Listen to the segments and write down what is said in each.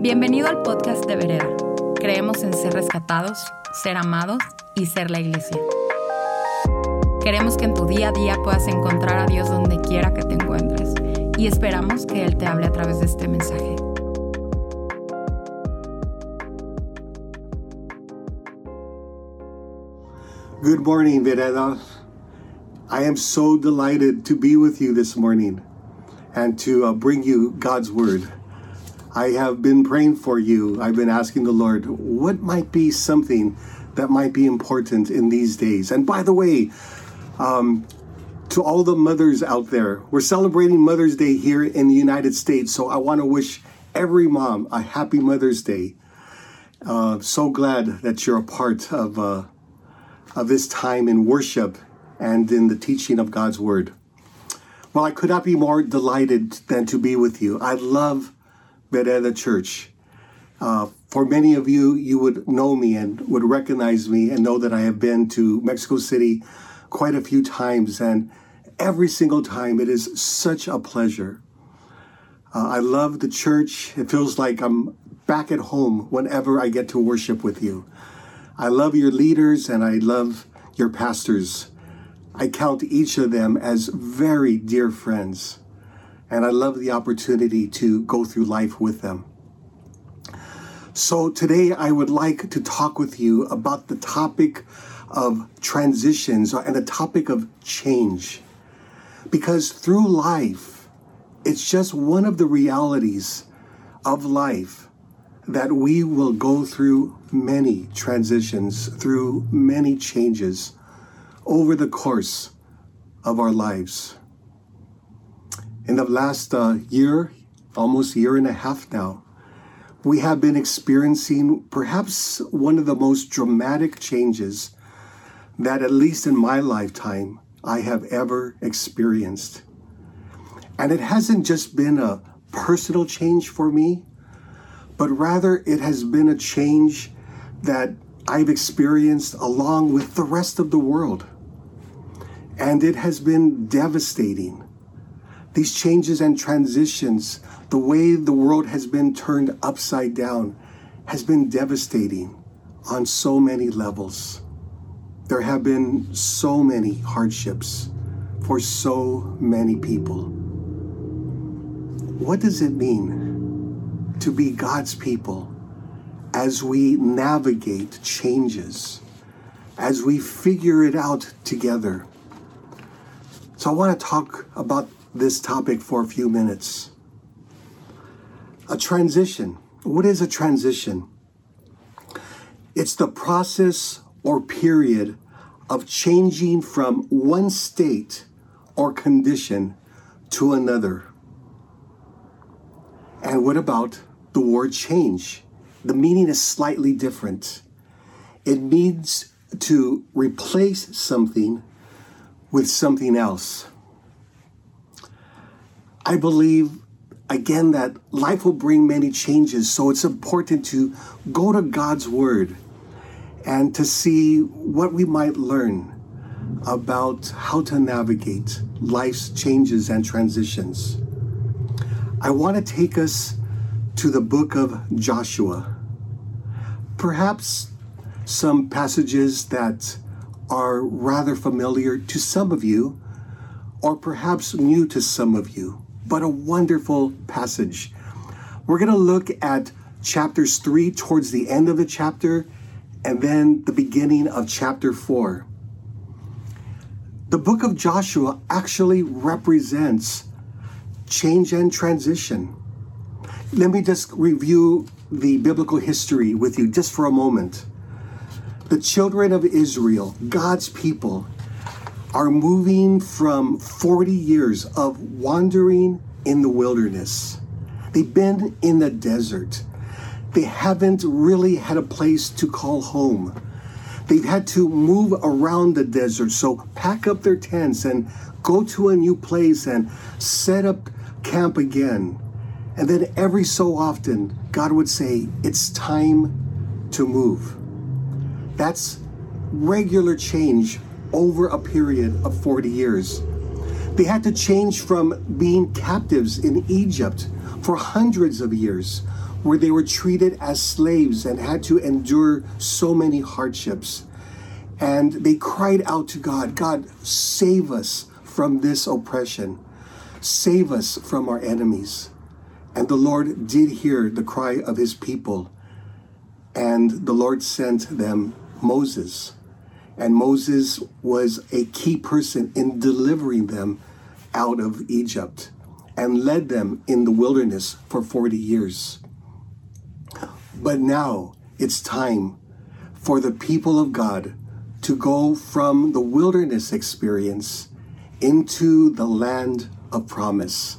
Bienvenido al podcast de Vereda. Creemos en ser rescatados, ser amados y ser la iglesia. Queremos que en tu día a día puedas encontrar a Dios donde quiera que te encuentres y esperamos que Él te hable a través de este mensaje. Good morning, Vereda. I am so delighted to be with you this morning and to uh, bring you God's Word. I have been praying for you. I've been asking the Lord, what might be something that might be important in these days? And by the way, um, to all the mothers out there, we're celebrating Mother's Day here in the United States. So I want to wish every mom a happy Mother's Day. Uh, so glad that you're a part of, uh, of this time in worship and in the teaching of God's Word. Well, I could not be more delighted than to be with you. I love Vereda Church. Uh, for many of you, you would know me and would recognize me and know that I have been to Mexico City quite a few times, and every single time it is such a pleasure. Uh, I love the church. It feels like I'm back at home whenever I get to worship with you. I love your leaders and I love your pastors. I count each of them as very dear friends and I love the opportunity to go through life with them. So today I would like to talk with you about the topic of transitions and the topic of change. Because through life, it's just one of the realities of life that we will go through many transitions, through many changes over the course of our lives in the last uh, year, almost year and a half now, we have been experiencing perhaps one of the most dramatic changes that, at least in my lifetime, I have ever experienced. And it hasn't just been a personal change for me, but rather it has been a change that I've experienced along with the rest of the world. And it has been devastating these changes and transitions, the way the world has been turned upside down, has been devastating on so many levels. There have been so many hardships for so many people. What does it mean to be God's people as we navigate changes, as we figure it out together? So, I want to talk about this topic for a few minutes. A transition. What is a transition? It's the process or period of changing from one state or condition to another. And what about the word change? The meaning is slightly different. It means to replace something with something else. I believe, again, that life will bring many changes. So it's important to go to God's Word and to see what we might learn about how to navigate life's changes and transitions. I want to take us to the book of Joshua. Perhaps some passages that are rather familiar to some of you, or perhaps new to some of you but a wonderful passage. We're going to look at chapters 3 towards the end of the chapter and then the beginning of chapter 4. The book of Joshua actually represents change and transition. Let me just review the biblical history with you just for a moment. The children of Israel, God's people, are moving from 40 years of wandering in the wilderness. They've been in the desert. They haven't really had a place to call home. They've had to move around the desert, so pack up their tents and go to a new place and set up camp again. And then every so often, God would say, It's time to move. That's regular change over a period of 40 years. They had to change from being captives in Egypt for hundreds of years, where they were treated as slaves and had to endure so many hardships. And they cried out to God, God, save us from this oppression. Save us from our enemies. And the Lord did hear the cry of his people. And the Lord sent them Moses. And Moses was a key person in delivering them out of Egypt and led them in the wilderness for 40 years. But now it's time for the people of God to go from the wilderness experience into the land of promise,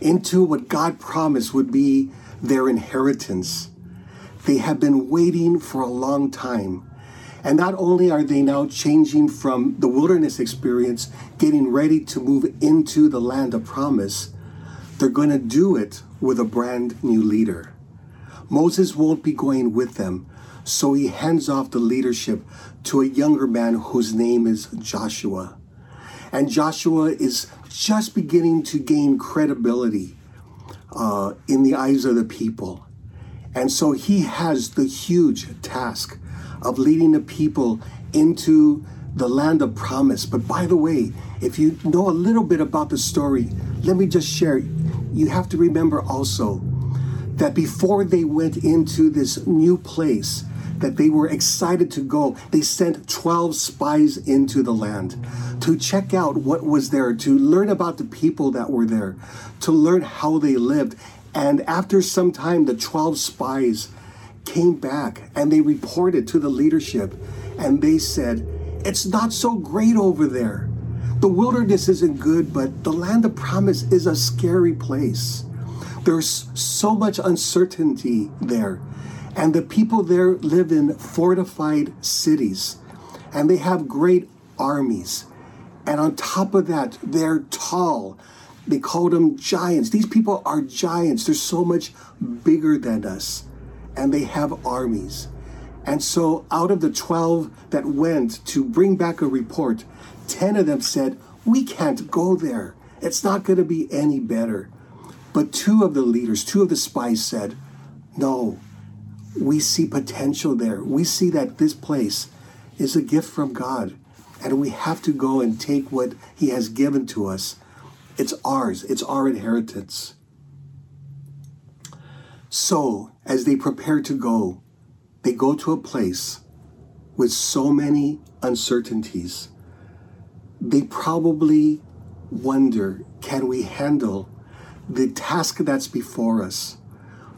into what God promised would be their inheritance. They have been waiting for a long time. And not only are they now changing from the wilderness experience, getting ready to move into the land of promise, they're going to do it with a brand new leader. Moses won't be going with them, so he hands off the leadership to a younger man whose name is Joshua. And Joshua is just beginning to gain credibility uh, in the eyes of the people. And so he has the huge task of leading the people into the land of promise. But by the way, if you know a little bit about the story, let me just share. You have to remember also that before they went into this new place, that they were excited to go, they sent 12 spies into the land to check out what was there, to learn about the people that were there, to learn how they lived. And after some time, the 12 spies came back and they reported to the leadership and they said, It's not so great over there. The wilderness isn't good, but the land of promise is a scary place. There's so much uncertainty there. And the people there live in fortified cities and they have great armies. And on top of that, they're tall. They called them giants. These people are giants. They're so much bigger than us. And they have armies. And so, out of the 12 that went to bring back a report, 10 of them said, We can't go there. It's not going to be any better. But two of the leaders, two of the spies said, No, we see potential there. We see that this place is a gift from God, and we have to go and take what He has given to us. It's ours, it's our inheritance. So, as they prepare to go, they go to a place with so many uncertainties. They probably wonder can we handle the task that's before us?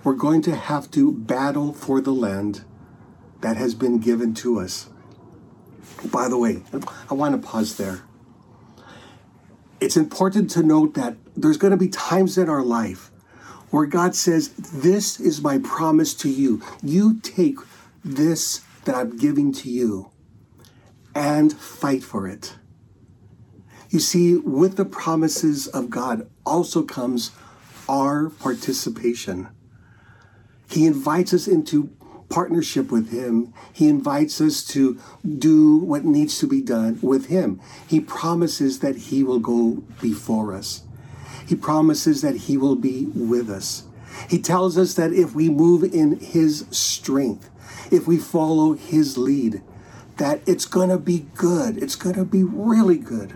we're going to have to battle for the land that has been given to us. By the way, I want to pause there. It's important to note that there's going to be times in our life where God says, This is my promise to you. You take this that I'm giving to you and fight for it. You see, with the promises of God also comes our participation. He invites us into partnership with Him. He invites us to do what needs to be done with Him. He promises that He will go before us. He promises that He will be with us. He tells us that if we move in His strength, if we follow His lead, that it's going to be good. It's going to be really good.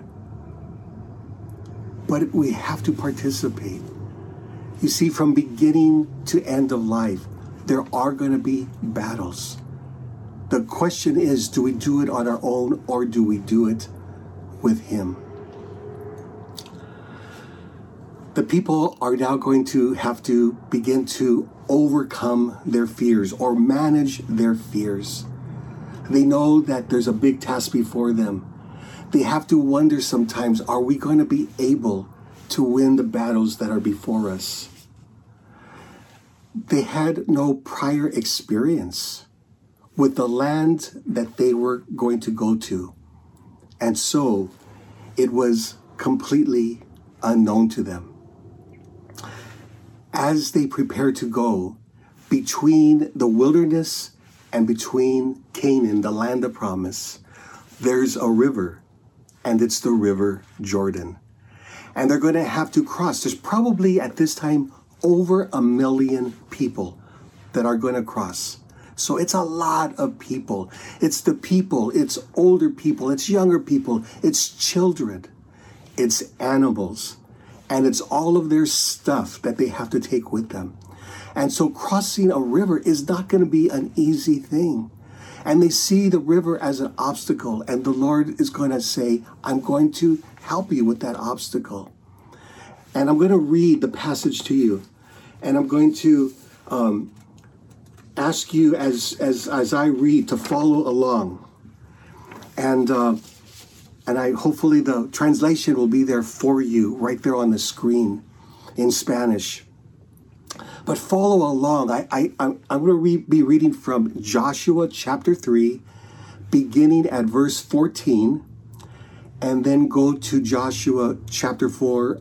But we have to participate. You see, from beginning to end of life, there are going to be battles. The question is do we do it on our own or do we do it with Him? The people are now going to have to begin to overcome their fears or manage their fears. They know that there's a big task before them. They have to wonder sometimes are we going to be able to win the battles that are before us? they had no prior experience with the land that they were going to go to. And so it was completely unknown to them. As they prepare to go between the wilderness and between Canaan, the land of promise, there's a river, and it's the river Jordan. And they're going to have to cross. There's probably at this time over a million people that are going to cross. So it's a lot of people. It's the people, it's older people, it's younger people, it's children, it's animals, and it's all of their stuff that they have to take with them. And so crossing a river is not going to be an easy thing. And they see the river as an obstacle, and the Lord is going to say, I'm going to help you with that obstacle. And I'm going to read the passage to you, and I'm going to um, ask you as, as, as I read to follow along. And, uh, and I hopefully the translation will be there for you right there on the screen in Spanish. But follow along. I, I, I'm, going to re- be reading from Joshua chapter 3, beginning at verse 14, and then go to Joshua chapter 4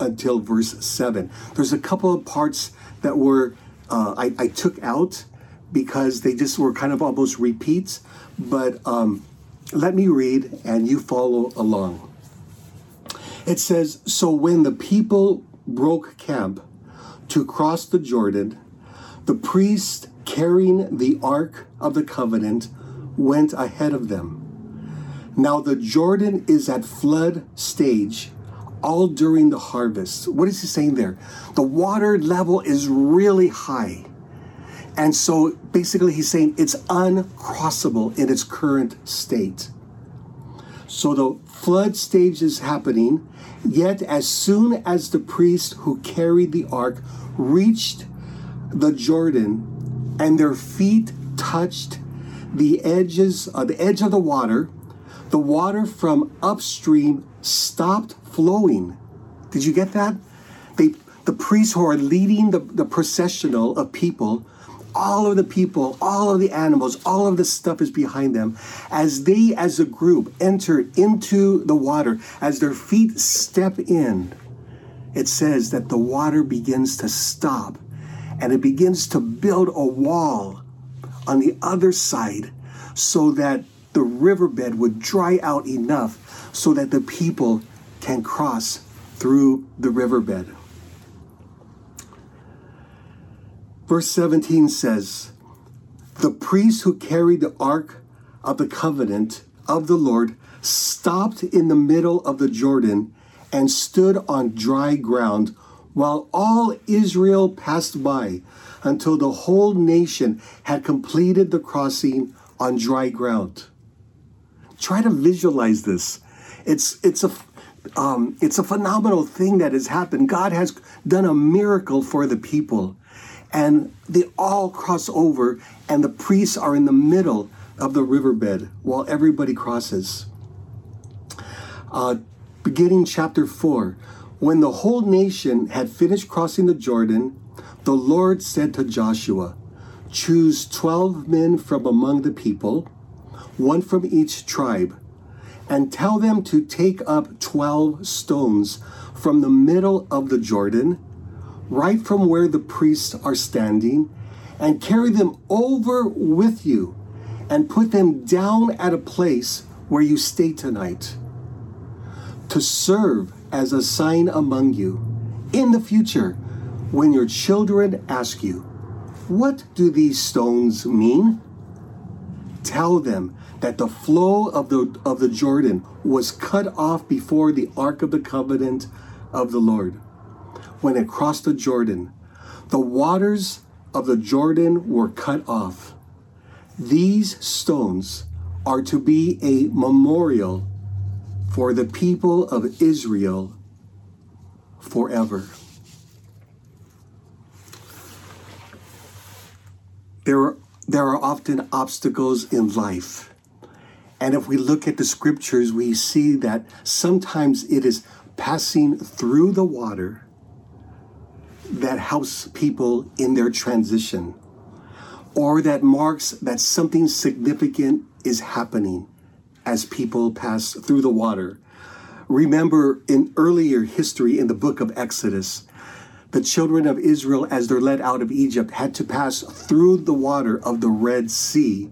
until verse 7. There's a couple of parts that were uh, I, I, took out because they just were kind of almost repeats. But um, let me read and you follow along. It says So when the people broke camp, to cross the Jordan, the priest carrying the Ark of the Covenant went ahead of them. Now the Jordan is at flood stage all during the harvest. What is he saying there? The water level is really high. And so basically, he's saying it's uncrossable in its current state. So the flood stage is happening, Yet, as soon as the priest who carried the ark reached the Jordan and their feet touched the edges, uh, the edge of the water, the water from upstream stopped flowing. Did you get that? They, the priests who are leading the, the processional of people all of the people, all of the animals, all of the stuff is behind them. As they, as a group, enter into the water, as their feet step in, it says that the water begins to stop and it begins to build a wall on the other side so that the riverbed would dry out enough so that the people can cross through the riverbed. Verse 17 says, The priest who carried the ark of the covenant of the Lord stopped in the middle of the Jordan and stood on dry ground while all Israel passed by until the whole nation had completed the crossing on dry ground. Try to visualize this. It's, it's, a, um, it's a phenomenal thing that has happened. God has done a miracle for the people and they all cross over, and the priests are in the middle of the riverbed while everybody crosses. Uh, beginning chapter 4 When the whole nation had finished crossing the Jordan, the Lord said to Joshua, Choose 12 men from among the people, one from each tribe, and tell them to take up 12 stones from the middle of the Jordan right from where the priests are standing and carry them over with you and put them down at a place where you stay tonight to serve as a sign among you in the future when your children ask you, What do these stones mean? Tell them that the flow of the, of the Jordan was cut off before the Ark of the Covenant of the Lord when it crossed the Jordan. The waters of the Jordan were cut off. These stones are to be a memorial for the people of Israel forever. There are, there are often obstacles in life. And if we look at the scriptures, we see that sometimes it is passing through the water that helps people in their transition or that marks that something significant is happening as people pass through the water. Remember in earlier history in the book of Exodus, the children of Israel, as they're led out of Egypt, had to pass through the water of the Red Sea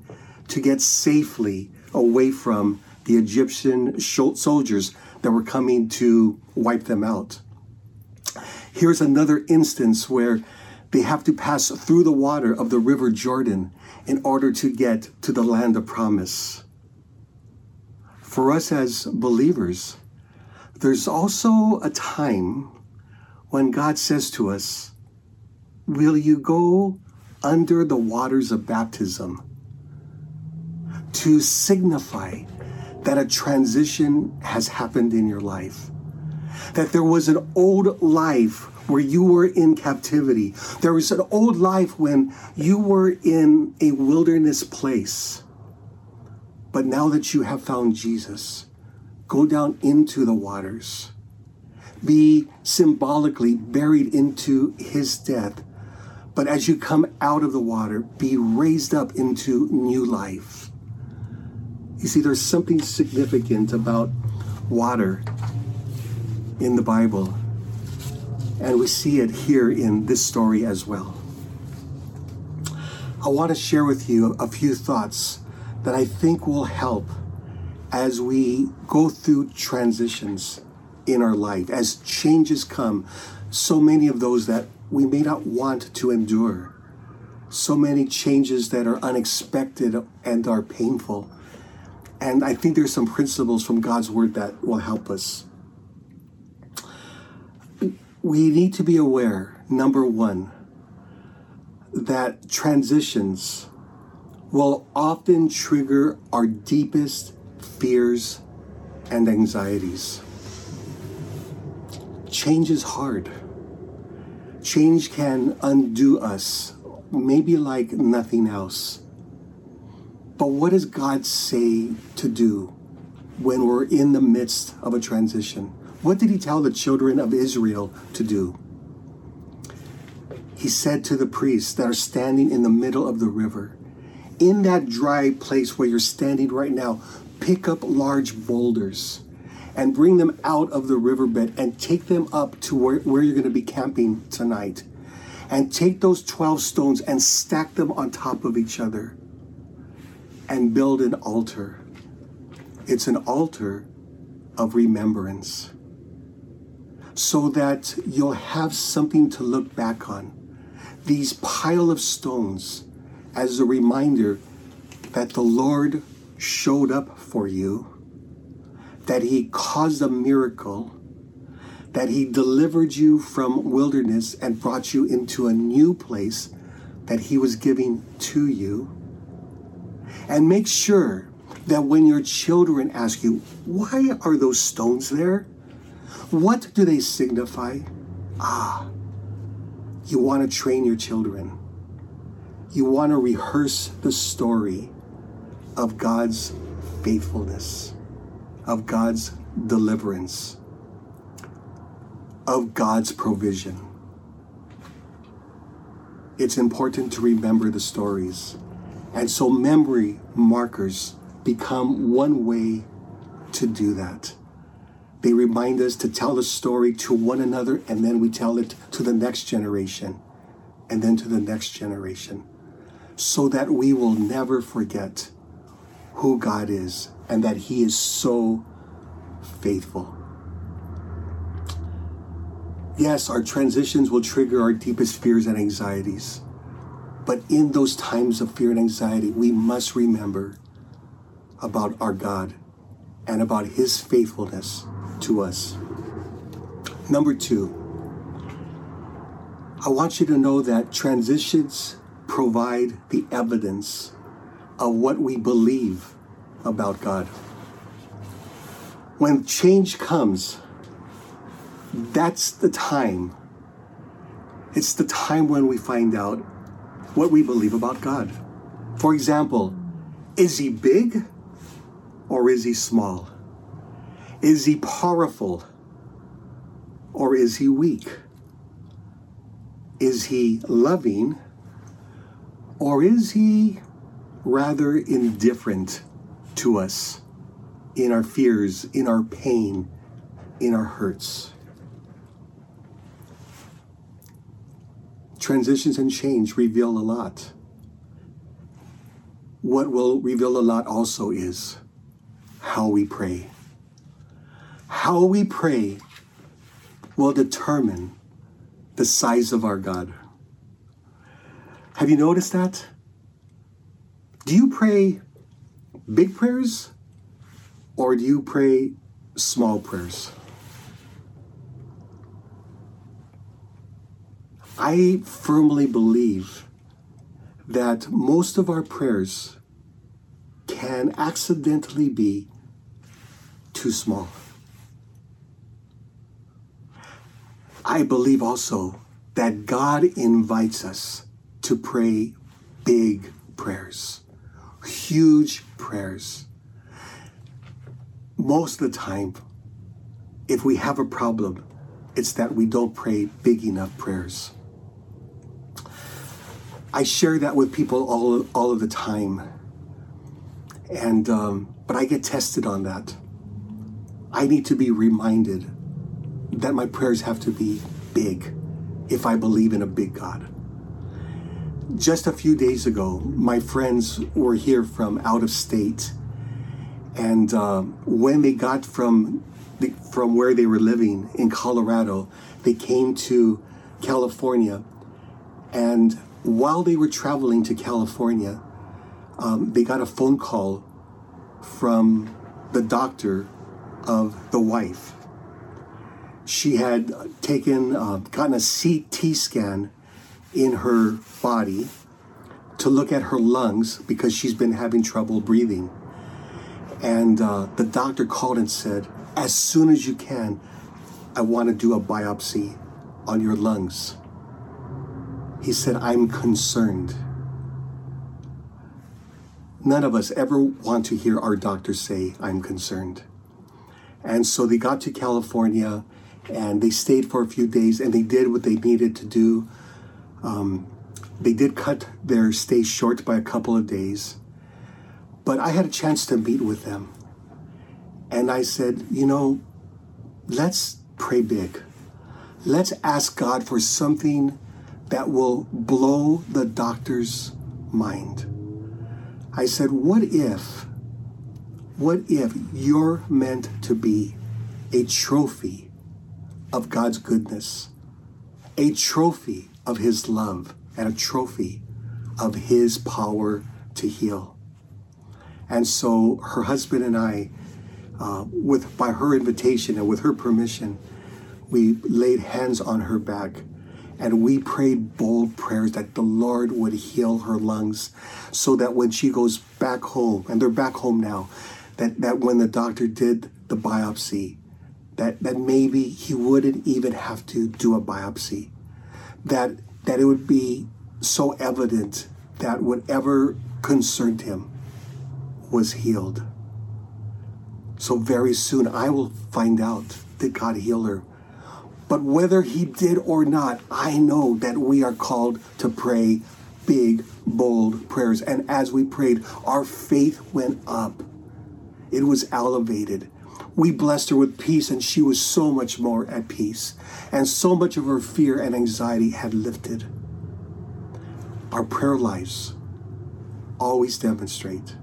to get safely away from the Egyptian soldiers that were coming to wipe them out. Here's another instance where They have to pass through the water of the river Jordan in order to get to the land of promise. For us as believers, there's also a time when God says to us, Will you go under the waters of baptism to signify that a transition has happened in your life? That there was an old life where you were in captivity. There was an old life when you were in a wilderness place. But now that you have found Jesus, go down into the waters. Be symbolically buried into his death. But as you come out of the water, be raised up into new life. You see, there's something significant about water in the Bible. And we see it here in this story as well. I want to share with you a few thoughts that I think will help as we go through transitions in our life, as changes come, so many of those that we may not want to endure, so many changes that are unexpected and are painful. And I think there's some principles from God's word that will help us we need to be aware, number one, that transitions will often trigger our deepest fears and anxieties. Change is hard. Change can undo us, maybe like nothing else. But what does God say to do when we're in the midst of a transition? What did he tell the children of Israel to do? He said to the priests that are standing in the middle of the river, in that dry place where you're standing right now, pick up large boulders and bring them out of the riverbed and take them up to where, where you're going to be camping tonight. And take those 12 stones and stack them on top of each other and build an altar. It's an altar of remembrance so that you'll have something to look back on. These pile of stones as a reminder that the Lord showed up for you, that He caused a miracle, that He delivered you from wilderness and brought you into a new place that He was giving to you. And make sure that when your children ask you, why are those stones there? What do they signify? Ah, you want to train your children. You want to rehearse the story of God's faithfulness, of God's deliverance, of God's provision. It's important to remember the stories. And so memory markers become one way to do that. They remind us to tell the story to one another, and then we tell it to the next generation, and then to the next generation, so that we will never forget who God is and that He is so faithful. Yes, our transitions will trigger our deepest fears and anxieties. But in those times of fear and anxiety, we must remember about our God and about His faithfulness to us. Number two, I want you to know that transitions provide the evidence of what we believe about God. When change comes, that's the time. It's the time when we find out what we believe about God. For example, is he big or is he small? Is he powerful or is he weak? Is he loving or is he rather indifferent to us in our fears, in our pain, in our hurts? Transitions and change reveal a lot. What will reveal a lot also is how we pray how we pray will determine the size of our God. Have you noticed that? Do you pray big prayers or do you pray small prayers? I firmly believe that most of our prayers can accidentally be too small. I believe also that God invites us to pray big prayers, huge prayers. Most of the time, if we have a problem, it's that we don't pray big enough prayers. I share that with people all, all of the time. And, um, but I get tested on that. I need to be reminded that my prayers have to be big if I believe in a big God. Just a few days ago, my friends were here from out of state. And uh, when they got from, the, from where they were living in Colorado, they came to California. And while they were traveling to California, um, they got a phone call from the doctor of the wife. She had taken, uh, gotten a CT scan in her body to look at her lungs because she's been having trouble breathing. And uh, the doctor called and said, As soon as you can, I want to do a biopsy on your lungs. He said, I'm concerned. None of us ever want to hear our doctor say, I'm concerned. And so they got to California and they stayed for a few days and they did what they needed to do. Um, they did cut their stay short by a couple of days. But I had a chance to meet with them. And I said, you know, let's pray big. Let's ask God for something that will blow the doctor's mind. I said, What if, what if you're meant to be a trophy of God's goodness, a trophy of His love, and a trophy of His power to heal? And so her husband and I, uh, with by her invitation and with her permission, we laid hands on her back and we prayed bold prayers that the Lord would heal her lungs so that when she goes back home, and they're back home now, that, that when the doctor did the biopsy, that, that maybe he wouldn't even have to do a biopsy. That, that it would be so evident that whatever concerned him was healed. So very soon I will find out did God heal her but whether he did or not, I know that we are called to pray big, bold prayers. And as we prayed, our faith went up, it was elevated. We blessed her with peace, and she was so much more at peace. And so much of her fear and anxiety had lifted. Our prayer lives always demonstrate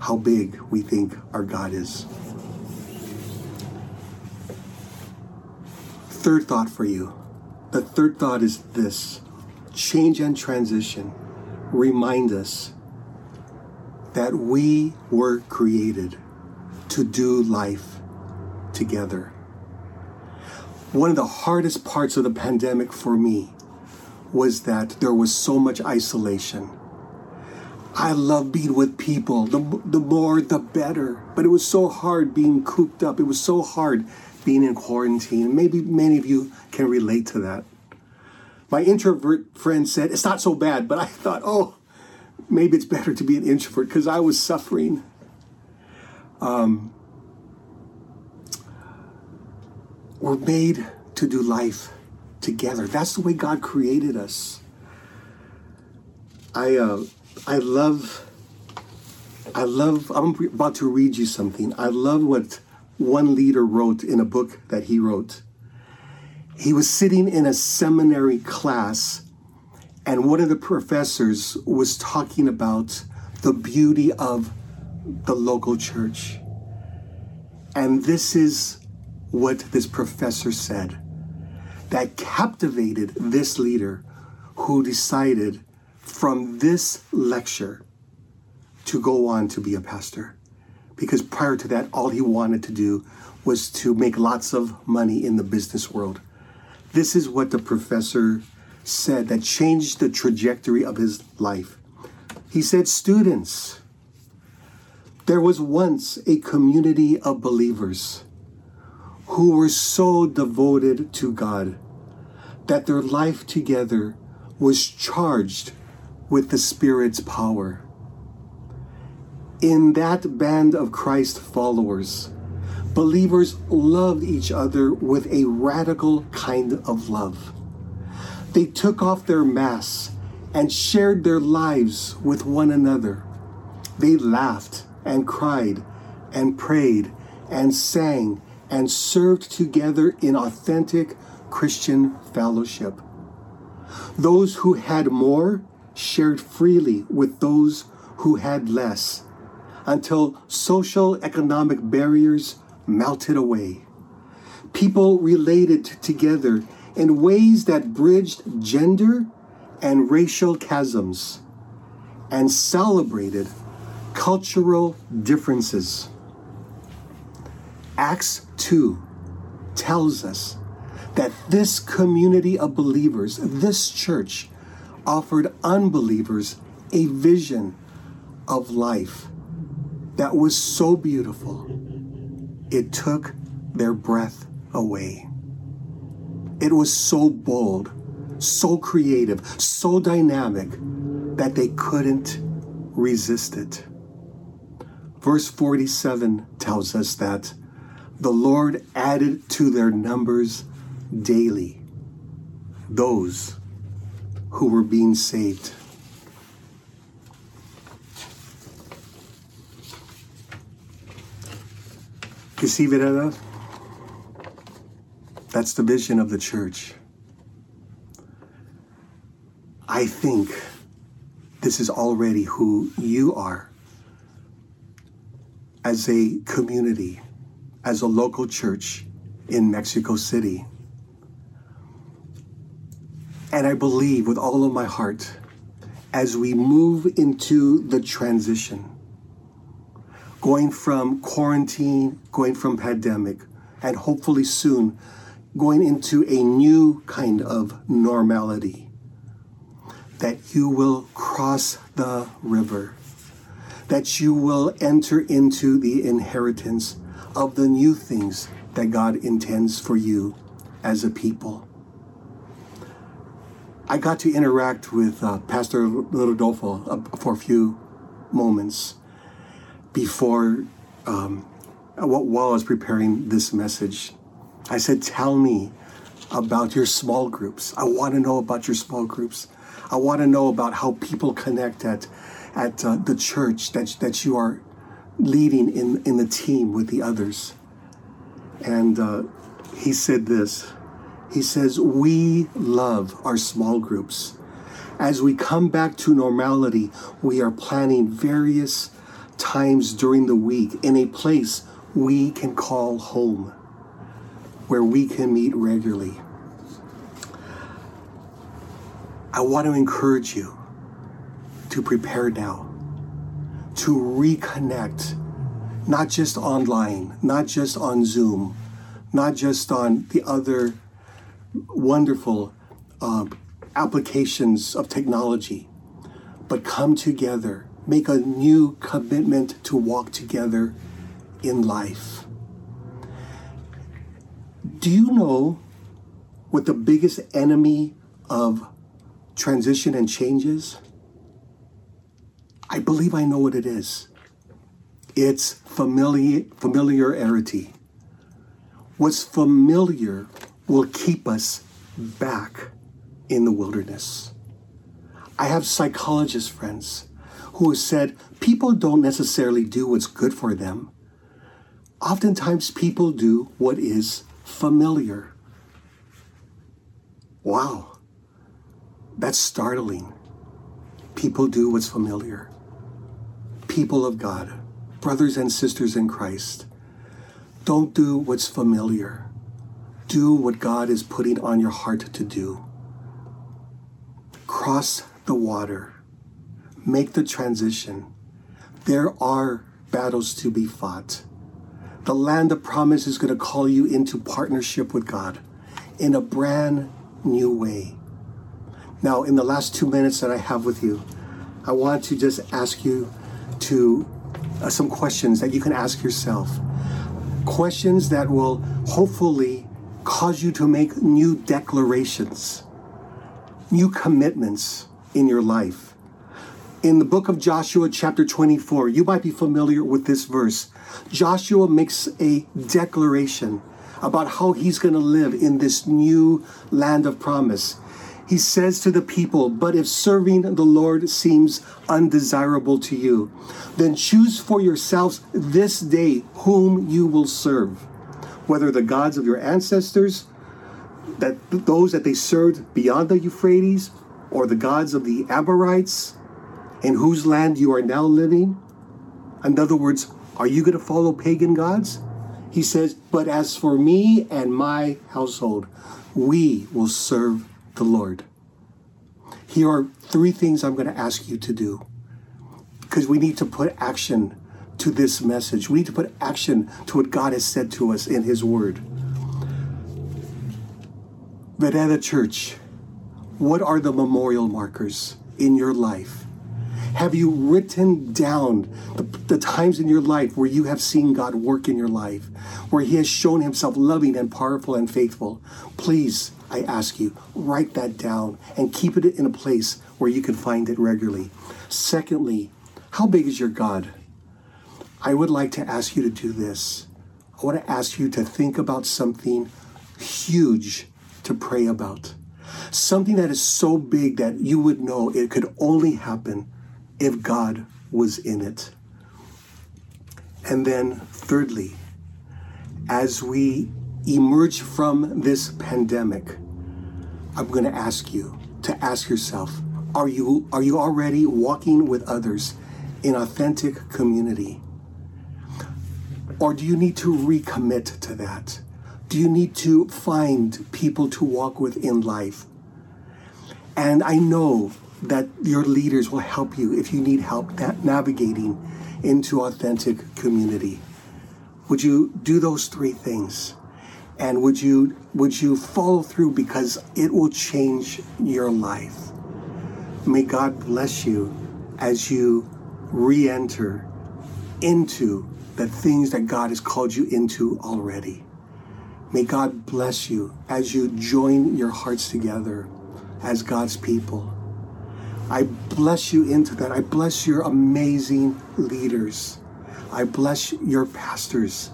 how big we think our God is. third thought for you. The third thought is this change and transition remind us that we were created to do life together. One of the hardest parts of the pandemic for me was that there was so much isolation. I love being with people. The, the more, the better. But it was so hard being cooped up. It was so hard being in quarantine. Maybe many of you can relate to that. My introvert friend said, It's not so bad, but I thought, oh, maybe it's better to be an introvert because I was suffering. Um, we're made to do life together. That's the way God created us. I uh, I love I love I'm about to read you something. I love what one leader wrote in a book that he wrote. He was sitting in a seminary class, and one of the professors was talking about the beauty of the local church. And this is what this professor said that captivated this leader who decided from this lecture to go on to be a pastor. Because prior to that, all he wanted to do was to make lots of money in the business world. This is what the professor said that changed the trajectory of his life. He said, Students, there was once a community of believers who were so devoted to God that their life together was charged with the Spirit's power. In that band of Christ followers, believers loved each other with a radical kind of love. They took off their masks and shared their lives with one another. They laughed and cried and prayed and sang and served together in authentic Christian fellowship. Those who had more shared freely with those who had less until social economic barriers melted away. People related together in ways that bridged gender and racial chasms and celebrated cultural differences. Acts 2 tells us that this community of believers, this church, offered unbelievers a vision of life that was so beautiful, it took their breath away. It was so bold, so creative, so dynamic that they couldn't resist it. Verse 47 tells us that the Lord added to their numbers daily those who were being saved. You see, Vereda? That's the vision of the church. I think this is already who you are as a community, as a local church in Mexico City. And I believe with all of my heart, as we move into the transition, going from quarantine, going from pandemic, and hopefully soon going into a new kind of normality, that you will cross the river, that you will enter into the inheritance of the new things that God intends for you as a people. I got to interact with uh, Pastor Rodolfo uh, for a few moments before, um, while I was preparing this message. I said, Tell me about your small groups. I want to know about your small groups. I want to know about how people connect at, at uh, the church that, that you are leading in, in the team with the others. And uh, he said this he says, We love our small groups. As we come back to normality, we are planning various times during the week in a place we can call home, where we can meet regularly. I want to encourage you to prepare now, to reconnect, not just online, not just on Zoom, not just on the other wonderful uh, applications of technology, but come together, make a new commitment to walk together in life. Do you know what the biggest enemy of transition and change is? I believe I know what it is. It's familiar, familiarity. What's familiar will keep us back in the wilderness. I have psychologist friends who have said people don't necessarily do what's good for them. Oftentimes, people do what is familiar. Wow, that's startling. People do what's familiar. People of God, brothers and sisters in Christ, don't do what's familiar do what God is putting on your heart to do. Cross the water. make the transition. There are battles to be fought. The land of promise is going to call you into partnership with God in a brand new way. Now, in the last two minutes that I have with you, I want to just ask you to uh, some questions that you can ask yourself. Questions that will hopefully cause you to make new declarations, new commitments in your life. In the book of Joshua, chapter 24, you might be familiar with this verse. Joshua makes a declaration about how he's going to live in this new land of promise. He says to the people, But if serving the Lord seems undesirable to you, then choose for yourselves this day whom you will serve, whether the gods of your ancestors, that those that they served beyond the Euphrates, or the gods of the Amorites, in whose land you are now living. In other words, are you going to follow pagan gods? He says, But as for me and my household, we will serve the Lord. Here are three things I'm going to ask you to do because we need to put action to this message. We need to put action to what God has said to us in His Word. Vereda Church, what are the memorial markers in your life? Have you written down the, the, times in your life where you have seen God work in your life, where He has shown Himself loving and powerful and faithful? Please, I ask you, write that down and keep it in a place where you can find it regularly. Secondly, how big is your God? I would like to ask you to do this. I want to ask you to think about something huge to pray about. Something that is so big that you would know it could only happen if God was in it. And then, thirdly, as we emerge from this pandemic, I'm going to ask you to ask yourself are you, are you already walking with others in authentic community? Or do you need to recommit to that? Do you need to find people to walk with in life? And I know that your leaders will help you if you need help navigating into authentic community. Would you do those three things? And would you would you follow through because it will change your life? May God bless you as you re-enter into the things that God has called you into already. May God bless you as you join your hearts together as God's people. I bless you into that. I bless your amazing leaders. I bless your pastors.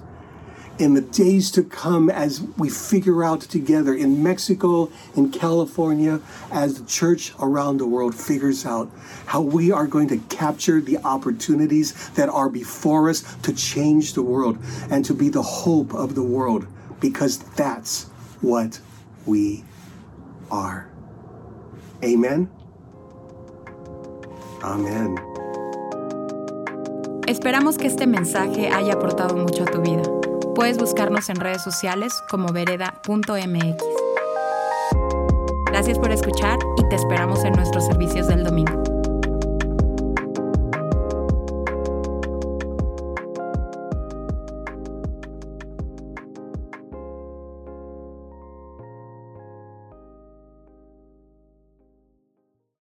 In the days to come, as we figure out together in Mexico, in California, as the church around the world figures out how we are going to capture the opportunities that are before us to change the world and to be the hope of the world, because that's what we are. Amen. Amén. Esperamos que este mensaje haya aportado mucho a tu vida. Puedes buscarnos en redes sociales como vereda.mx. Gracias por escuchar y te esperamos en nuestros servicios del domingo.